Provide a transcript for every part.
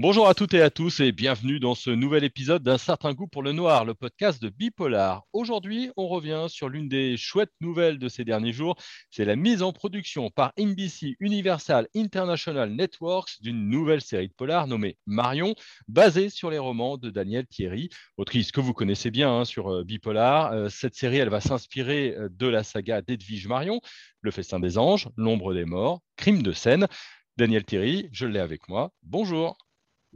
Bonjour à toutes et à tous et bienvenue dans ce nouvel épisode d'un certain goût pour le noir, le podcast de Bipolar. Aujourd'hui, on revient sur l'une des chouettes nouvelles de ces derniers jours, c'est la mise en production par NBC Universal International Networks d'une nouvelle série de polar nommée Marion, basée sur les romans de Daniel Thierry, autrice que vous connaissez bien hein, sur euh, Bipolar. Euh, cette série, elle va s'inspirer euh, de la saga d'Edwige Marion, Le Festin des Anges, L'ombre des morts, Crime de scène. Daniel Thierry, je l'ai avec moi. Bonjour.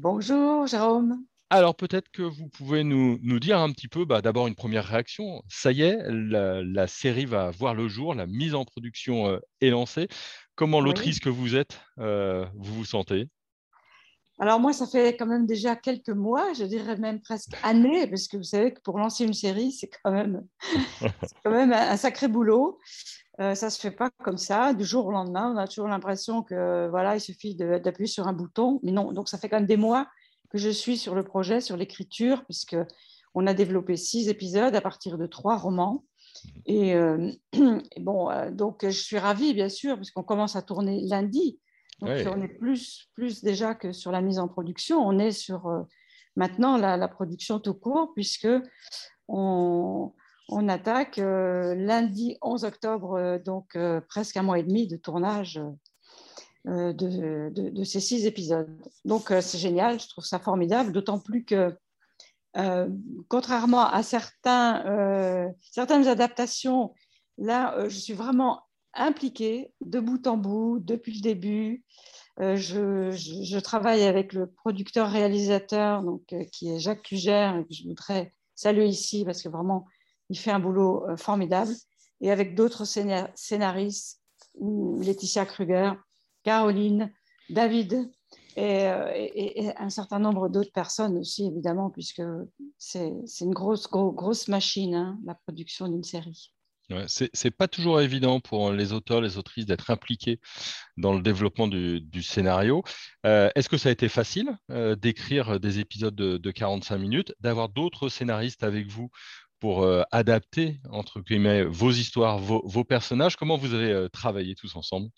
Bonjour Jérôme. Alors peut-être que vous pouvez nous, dire un petit peu, bah, d'abord une première réaction. Ça y est, la, série va voir le jour, la mise en production euh, est lancée. Comment l'autrice que vous êtes, euh, vous vous sentez? Alors moi, ça fait quand même déjà quelques mois, je dirais même presque années, parce que vous savez que pour lancer une série, c'est quand même, quand même un, sacré boulot. Euh, ça ne se fait pas comme ça, du jour au lendemain. On a toujours l'impression que voilà, il suffit d'appuyer sur un bouton. Mais non, donc ça fait quand même des mois que je suis sur le projet, sur l'écriture, puisque on a développé six épisodes à partir de trois romans. Et, euh, bon, euh, donc je suis ravie, bien sûr, puisqu'on commence à tourner lundi. Donc on est plus, plus déjà que sur la mise en production. On est sur maintenant la, la, production tout court, puisque on, on attaque euh, lundi 11 octobre, euh, donc euh, presque un mois et demi de tournage de, ces six épisodes. Donc c'est génial, je trouve ça formidable, d'autant plus que contrairement à certains, certaines adaptations, là, je suis vraiment impliquée de bout en bout depuis le début. Je, travaille avec le producteur-réalisateur, donc qui est Jacques Cugère, que je voudrais saluer ici parce que vraiment il fait un boulot euh, formidable. Et avec d'autres scénaristes, Laetitia Kruger, Caroline, David euh, et, un certain nombre d'autres personnes aussi, évidemment, puisque c'est une grosse, grosse machine, hein, la production d'une série. Ouais, c'est pas toujours évident pour les auteurs, les autrices d'être impliqués dans le développement du, scénario. Euh, est-ce que ça a été facile d'écrire des épisodes de, de 45 minutes, d'avoir d'autres scénaristes avec vous pour euh, adapter, entre guillemets, vos histoires, vos, personnages? Comment vous avez euh, travaillé tous ensemble?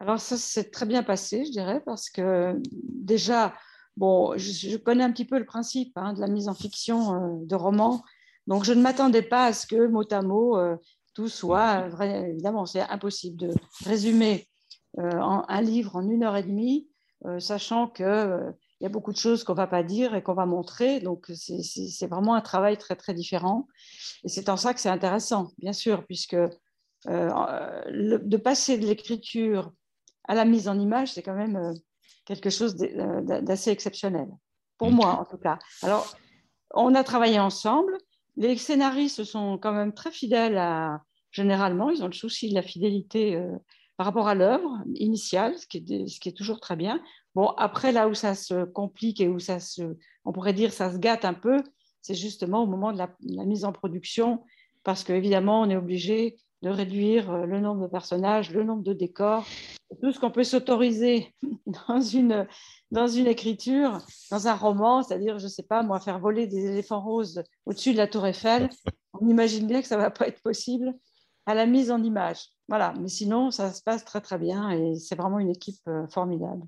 Alors ça s'est très bien passé, je dirais, parce que déjà, bon, je, connais un petit peu le principe hein, de la mise en fiction euh, de romans, donc je ne m'attendais pas à ce que mot à mot tout soit vrai. Évidemment, c'est impossible de résumer un livre en une heure et demie, sachant que il y a beaucoup de choses qu'on ne va pas dire et qu'on va montrer. Donc, c'est vraiment un travail très, très différent. Et c'est en ça que c'est intéressant, bien sûr, puisque euh, de passer de l'écriture à la mise en image, c'est quand même euh, quelque chose euh, d'assez exceptionnel, pour mm. moi en tout cas. Alors, on a travaillé ensemble. Les scénaristes sont quand même très fidèles à, généralement, ils ont le souci de la fidélité par rapport à l'œuvre initiale, ce qui, est, toujours très bien. Bon, après, là où ça se complique et où ça se, on pourrait dire, ça se gâte un peu, c'est justement au moment de la, mise en production, parce qu'évidemment, on est obligé de réduire euh, le nombre de personnages, le nombre de décors, tout ce qu'on peut s'autoriser dans une, dans une écriture, dans un roman, c'est-à-dire, je ne sais pas, moi, faire voler des éléphants roses au-dessus de la tour Eiffel, on imagine bien que ça ne va pas être possible à la mise en image. Voilà, mais sinon, ça se passe très très bien et c'est vraiment une équipe euh, formidable.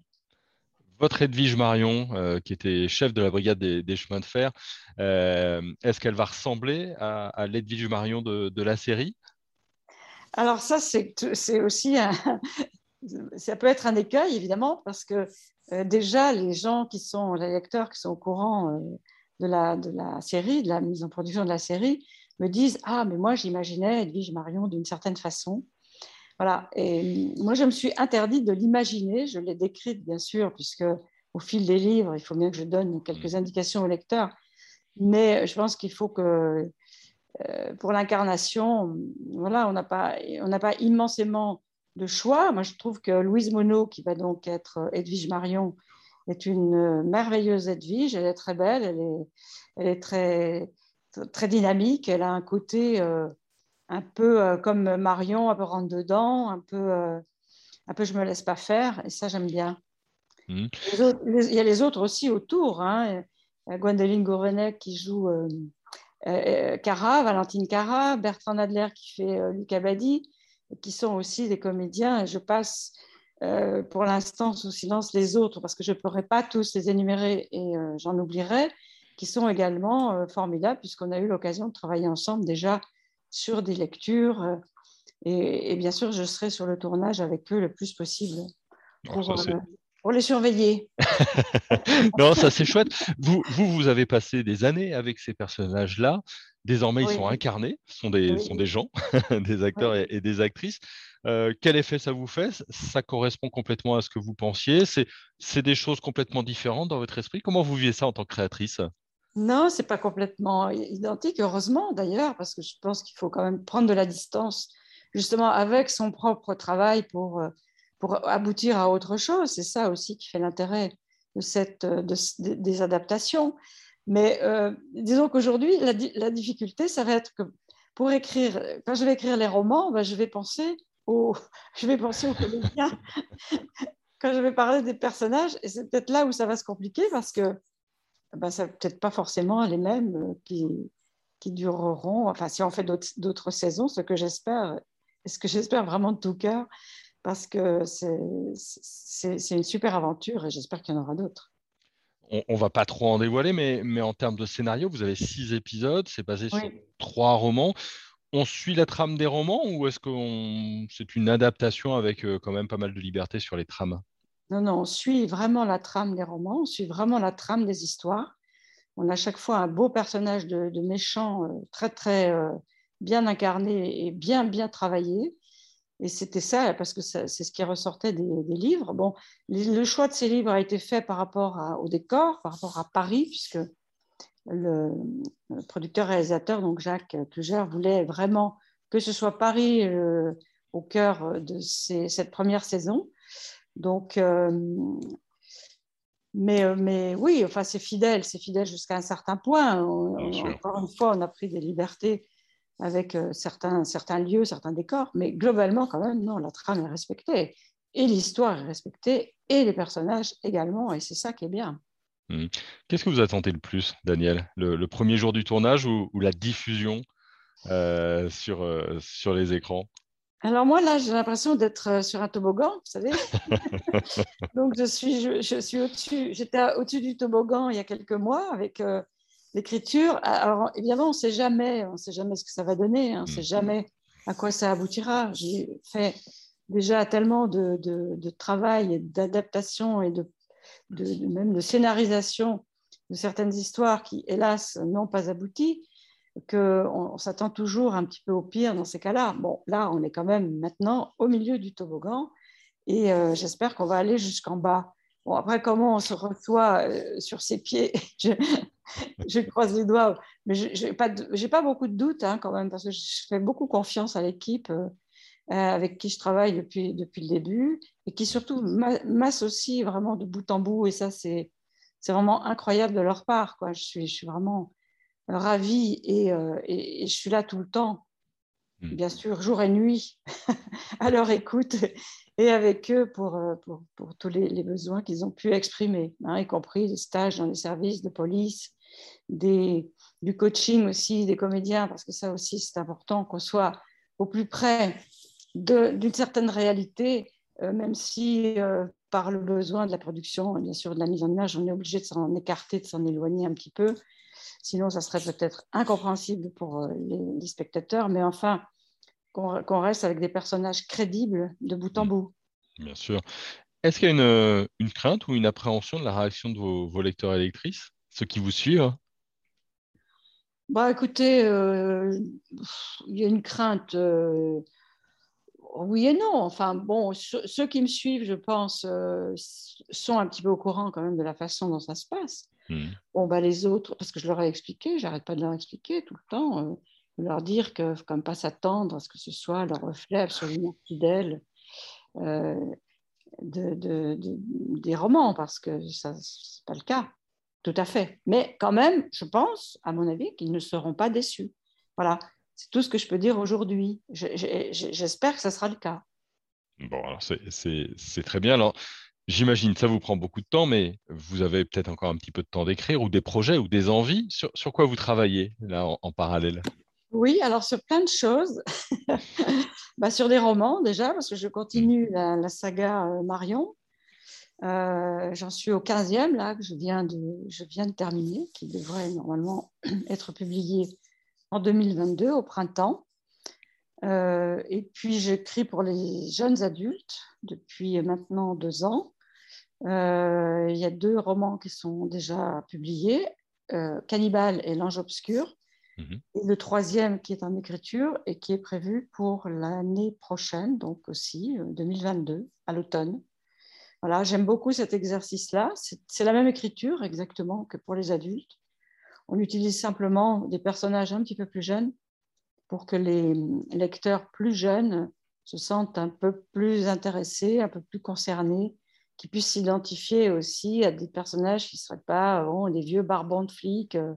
Votre Edwige Marion, euh, qui était chef de la brigade des, chemins de fer, euh, est-ce qu'elle va ressembler à, l'Edwige Marion de, la série? Alors ça, c'est aussi un... ça peut être un écueil, évidemment, parce que euh, déjà, les gens qui sont, les lecteurs qui sont au courant de, la, de la série, de la mise en production de la série, me disent « Ah, mais moi, j'imaginais Edwige Marion d'une certaine façon ». Voilà. Et moi, je me suis interdite de l'imaginer. Je l'ai décrite, bien sûr, puisque au fil des livres, il faut bien que je donne quelques mm. indications au lecteur. Mais je pense qu'il faut que, euh, pour l'incarnation, voilà, on n'a pas, on pas immensément de choix. Moi, je trouve que Louise Monod, qui va donc être Edwige Marion, est une merveilleuse Edwige. Elle est très belle, elle est, elle est très, très dynamique. Elle a un côté euh, un peu euh, comme Marion, un peu rentre dedans, un peu, euh, un peu je me laisse pas faire, et ça j'aime bien. Mmh. il y a les autres aussi autour, hein. Gwendoline Gourvenec qui joue euh, Cara, Valentine Cara, Bertrand Adler qui fait Luc Abadi, qui sont aussi des comédiens. Et je passe euh, pour l'instant sous silence les autres parce que je ne pourrais pas tous les énumérer et euh, j'en oublierai, qui sont également euh, formidables puisqu'on a eu l'occasion de travailler ensemble déjà sur des lectures. Et, bien sûr, je serai sur le tournage avec eux le plus possible pour, pour les surveiller. non, ça c'est chouette. Vous, vous, vous avez passé des années avec ces personnages-là. Désormais, ils sont incarnés, ce sont des, sont des gens, des acteurs et, des actrices. Euh, quel effet ça vous fait? Ça correspond complètement à ce que vous pensiez? C'est des choses complètement différentes dans votre esprit? Comment vous vivez ça en tant que créatrice? Non, c'est pas complètement identique, heureusement d'ailleurs, parce que je pense qu'il faut quand même prendre de la distance, justement avec son propre travail pour, euh, pour aboutir à autre chose. C'est ça aussi qui fait l'intérêt de cette, de, des adaptations. Mais euh, disons qu'aujourd'hui, la, difficulté, ça va être que pour écrire, quand je vais écrire les romans, ben, je vais penser aux, je vais penser aux comédiens. quand je vais parler des personnages, et c'est peut-être là où ça va se compliquer parce que ben, ça peut-être pas forcément les mêmes euh, qui, qui dureront. Enfin, si on fait d'autres saisons, ce que j'espère, ce que j'espère vraiment de tout cœur, parce que c'est une super aventure et j'espère qu'il y en aura d'autres on, ne va pas trop en dévoiler, mais, mais, en termes de scénario, vous avez six épisodes, c'est basé sur trois romans. On suit la trame des romans ou est-ce que c'est une adaptation avec euh, quand même pas mal de liberté sur les trames? Non, non, on suit vraiment la trame des romans, on suit vraiment la trame des histoires. On a à chaque fois un beau personnage de, méchant euh, très, très euh, bien incarné et bien, bien travaillé. Et c'était ça, parce que c'est ce qui ressortait des, livres. Bon, le choix de ces livres a été fait par rapport au décor, par rapport à Paris, puisque le, producteur-réalisateur, donc Jacques Cluger, voulait vraiment que ce soit Paris euh, au cœur de cette première saison. Donc, euh, mais, euh, mais, oui, enfin, c'est fidèle, c'est fidèle jusqu'à un certain point. encore une fois, on a pris des libertés avec euh, certains, certains lieux, certains décors, mais globalement, quand même, non, la trame est respectée. Et l'histoire est respectée, et les personnages également, et c'est ça qui est bien. Hmm. Qu'est-ce que vous attendez le plus, Daniel? Le, premier jour du tournage ou, la diffusion euh, sur, euh, sur les écrans? Alors moi, là, j'ai l'impression d'être sur un toboggan, vous savez. Donc, je suis, je, suis au-dessus, j'étais au-dessus du toboggan il y a quelques mois avec l'écriture, alors évidemment, on ne sait jamais, on sait jamais ce que ça va donner, hein, on ne sait mm. jamais à quoi ça aboutira. J'ai fait déjà tellement de, de, travail et d'adaptation et de, de, même de scénarisation de certaines histoires qui, hélas, n'ont pas abouti, qu'on on, s'attend toujours un petit peu au pire dans ces cas-là. Bon, là, on est quand même maintenant au milieu du toboggan et euh, j'espère qu'on va aller jusqu'en bas. Bon, après, comment on se reçoit euh, sur ses pieds, je, croise les doigts. Mais je n'ai pas, pas, beaucoup de doutes hein, quand même, parce que je fais beaucoup confiance à l'équipe euh, euh, avec qui je travaille depuis, depuis le début et qui surtout m'associe vraiment de bout en bout. Et ça, c'est vraiment incroyable de leur part. Quoi. Je, suis, je suis vraiment ravie et, et, je suis là tout le temps, mmh. bien sûr, jour et nuit, à leur écoute et avec eux pour, euh, pour, pour tous les, besoins qu'ils ont pu exprimer, hein, y compris les stages dans les services de police, des, du coaching aussi des comédiens, parce que ça aussi c'est important qu'on soit au plus près d'une certaine réalité, euh, même si euh, par le besoin de la production, bien sûr de la mise en image, on est obligé de s'en écarter, de s'en éloigner un petit peu. Sinon, ça serait peut-être incompréhensible pour les, spectateurs. Mais enfin, qu'on reste avec des personnages crédibles de bout en mm. bout. Bien sûr. Est-ce qu'il y a une, une, crainte ou une appréhension de la réaction de vos, lecteurs et lectrices, ceux qui vous suivent? Bah, Écoutez, euh, il y a une crainte, euh, oui et non. Enfin, bon, ceux, qui me suivent, je pense, euh, sont un petit peu au courant quand même de la façon dont ça se passe. Mm. Bon, bah, les autres, parce que je leur ai expliqué, j'arrête pas de leur expliquer tout le temps leur dire que comme pas s'attendre à ce que ce soit le reflet absolument fidèle euh, de, des romans, parce que ça n'est pas le cas, tout à fait. Mais quand même, je pense, à mon avis, qu'ils ne seront pas déçus. Voilà, c'est tout ce que je peux dire aujourd'hui. J'espère que ça sera le cas. Bon, c'est très bien. Alors, j'imagine ça vous prend beaucoup de temps, mais vous avez peut-être encore un petit peu de temps d'écrire ou des projets ou des envies. Sur, sur quoi vous travaillez là en parallèle? Oui, alors sur plein de choses. bah, sur des romans déjà, parce que je continue la, saga euh, Marion. Euh, j'en suis au 15e, là, que je viens, de, terminer, qui devrait normalement être publié en 2022, au printemps. Euh, et puis, j'écris pour les jeunes adultes depuis maintenant deux ans. il y a deux romans qui sont déjà publiés, Cannibal et L'Ange Obscur, Mhm. Et le troisième qui est en écriture et qui est prévu pour l'année prochaine, donc aussi 2022, euh, à l'automne. Voilà, j'aime beaucoup cet exercice-là. C'est la même écriture exactement que pour les adultes. On utilise simplement des personnages un petit peu plus jeunes pour que les lecteurs plus jeunes se sentent un peu plus intéressés, un peu plus concernés, qui puissent s'identifier aussi à des personnages qui ne seraient pas oh, des vieux barbons de flics euh,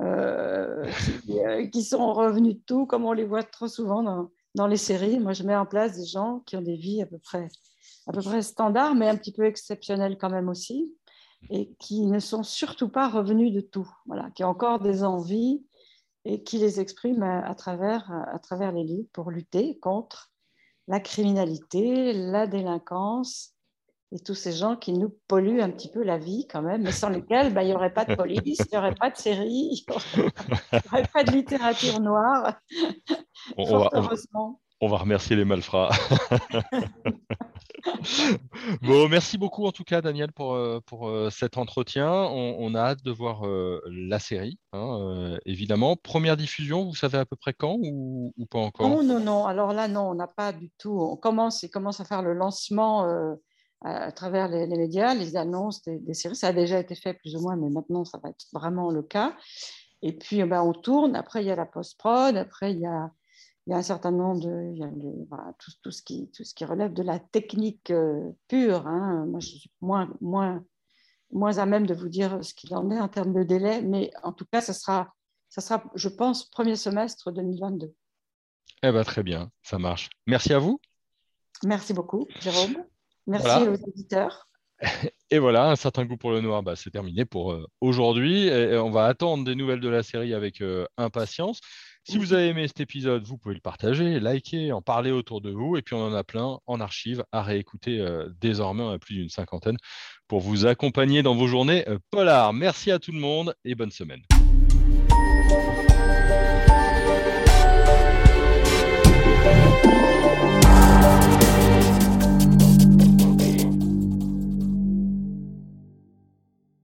euh, euh, qui, sont revenus de tout, comme on les voit trop souvent dans, dans, les séries. Moi, je mets en place des gens qui ont des vies à peu près, à peu près standards, mais un petit peu exceptionnelles quand même aussi, et qui ne sont surtout pas revenus de tout, voilà, qui ont encore des envies et qui les expriment à, travers, à travers les livres pour lutter contre la criminalité, la délinquance, et tous ces gens qui nous polluent un petit peu la vie quand même, mais sans lesquels bah, il n'y aurait pas de police, il n'y aurait pas de série, il n'y aurait, pas de littérature noire. On, va, on, va, remercier les malfrats. bon, merci beaucoup en tout cas, Daniel, pour, euh, pour euh, cet entretien. On, a hâte de voir euh, la série, hein, évidemment. Première diffusion, vous savez à peu près quand ou, pas encore? Non, non, non. Alors là, non, on n'a pas du tout. On commence, il commence à faire le lancement à travers les, médias, les annonces des, séries. Ça a déjà été fait plus ou moins, mais maintenant, ça va être vraiment le cas. Et puis, ben, on tourne. Après, il y a la post-prod. Après, il y a, il y a un certain nombre de... Il y a tout, tout, ce qui, tout ce qui relève de la technique euh, pure. Hein. Moi, je suis moins, moins, moins à même de vous dire ce qu'il en est en termes de délai. Mais en tout cas, ça sera, ça sera je pense, premier semestre 2022. Eh ben, très bien, ça marche. Merci à vous. Merci beaucoup, Jérôme. Merci aux éditeurs. Et voilà, un certain goût pour le noir, bah, c'est terminé pour euh, aujourd'hui. on va attendre des nouvelles de la série avec euh, impatience. Si vous avez aimé cet épisode, vous pouvez le partager, liker, en parler autour de vous. Et puis on en a plein en archive à réécouter euh, désormais, on a plus d'une cinquantaine, pour vous accompagner dans vos journées polar. Merci à tout le monde et bonne semaine.